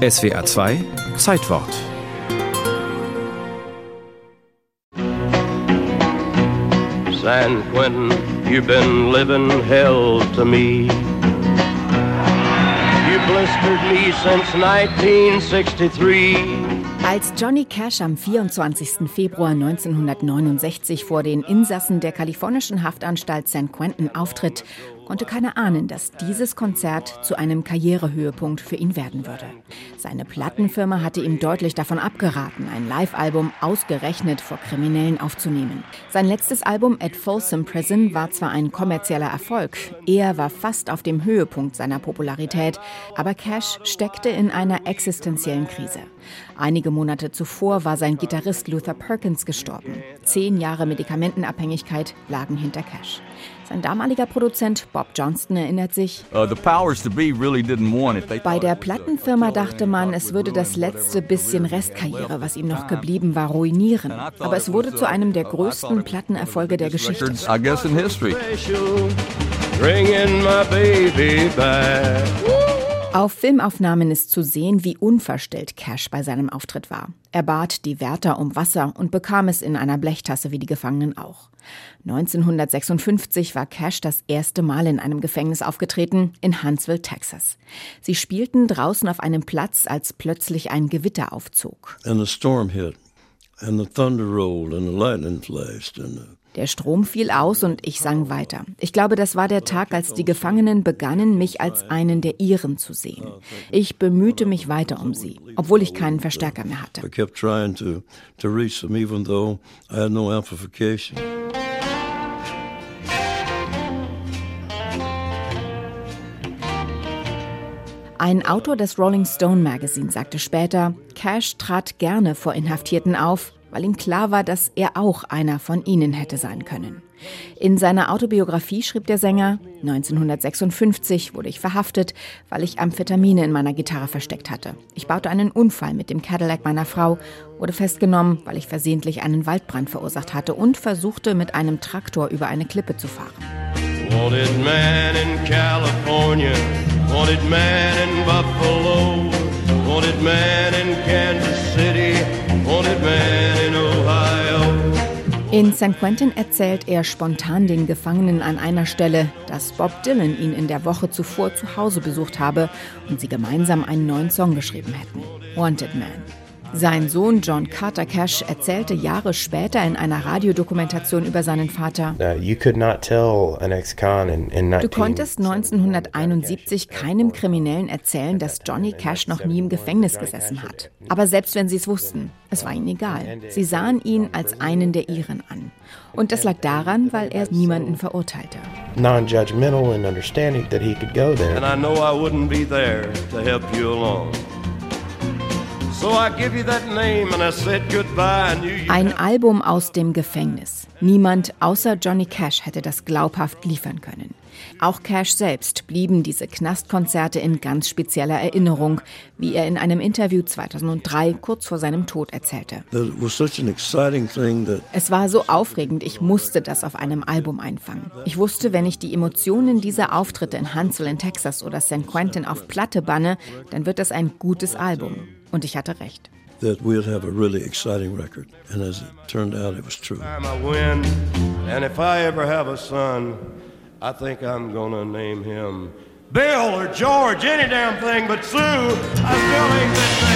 SWA 2 Zeitwort San Quentin, you've been living hell to me. You blistered me since 1963. Als Johnny Cash am 24. Februar 1969 vor den Insassen der kalifornischen Haftanstalt San Quentin auftritt, konnte keiner ahnen, dass dieses Konzert zu einem Karrierehöhepunkt für ihn werden würde. Seine Plattenfirma hatte ihm deutlich davon abgeraten, ein Live-Album ausgerechnet vor Kriminellen aufzunehmen. Sein letztes Album At Folsom Prison war zwar ein kommerzieller Erfolg, er war fast auf dem Höhepunkt seiner Popularität, aber Cash steckte in einer existenziellen Krise. Einige Monate zuvor war sein Gitarrist Luther Perkins gestorben. Zehn Jahre Medikamentenabhängigkeit lagen hinter Cash. Sein damaliger Produzent Bob Johnston erinnert sich, uh, bei der Plattenfirma dachte man, es würde das letzte bisschen Restkarriere, was ihm noch geblieben war, ruinieren. Aber es wurde zu einem der größten Plattenerfolge der Geschichte. Bringing my baby back. Auf Filmaufnahmen ist zu sehen, wie unverstellt Cash bei seinem Auftritt war. Er bat die Wärter um Wasser und bekam es in einer Blechtasse wie die Gefangenen auch. 1956 war Cash das erste Mal in einem Gefängnis aufgetreten, in Huntsville, Texas. Sie spielten draußen auf einem Platz, als plötzlich ein Gewitter aufzog. And the storm hit, and the thunder rolled, and the lightning flashed, and the der Strom fiel aus und ich sang weiter. Ich glaube, das war der Tag, als die Gefangenen begannen, mich als einen der ihren zu sehen. Ich bemühte mich weiter um sie, obwohl ich keinen Verstärker mehr hatte. Ein Autor des Rolling Stone Magazine sagte später, Cash trat gerne vor Inhaftierten auf, weil ihm klar war, dass er auch einer von ihnen hätte sein können. In seiner Autobiografie schrieb der Sänger, 1956 wurde ich verhaftet, weil ich Amphetamine in meiner Gitarre versteckt hatte. Ich baute einen Unfall mit dem Cadillac meiner Frau, wurde festgenommen, weil ich versehentlich einen Waldbrand verursacht hatte und versuchte mit einem Traktor über eine Klippe zu fahren. Wanted man in California, wanted man in Buffalo, wanted man in Kansas City, in San Quentin erzählt er spontan den Gefangenen an einer Stelle, dass Bob Dylan ihn in der Woche zuvor zu Hause besucht habe und sie gemeinsam einen neuen Song geschrieben hätten. Wanted Man. Sein Sohn John Carter Cash erzählte Jahre später in einer Radiodokumentation über seinen Vater. Du konntest 1971 keinem Kriminellen erzählen, dass Johnny Cash noch nie im Gefängnis gesessen hat. Aber selbst wenn sie es wussten, es war ihnen egal. Sie sahen ihn als einen der ihren an. Und das lag daran, weil er niemanden verurteilte. Non-judgmental and understanding that he could go there. And I know I wouldn't be there to help you along. Ein Album aus dem Gefängnis. Niemand außer Johnny Cash hätte das glaubhaft liefern können. Auch Cash selbst blieben diese Knastkonzerte in ganz spezieller Erinnerung, wie er in einem Interview 2003 kurz vor seinem Tod erzählte. Es war so aufregend, ich musste das auf einem Album einfangen. Ich wusste, wenn ich die Emotionen dieser Auftritte in Huntsville in Texas oder San Quentin auf Platte banne, dann wird das ein gutes Album. Und ich hatte recht. That we'd have a really exciting record. And as it turned out, it was true. I win, And if I ever have a son, I think I'm gonna name him Bill or George, any damn thing but Sue.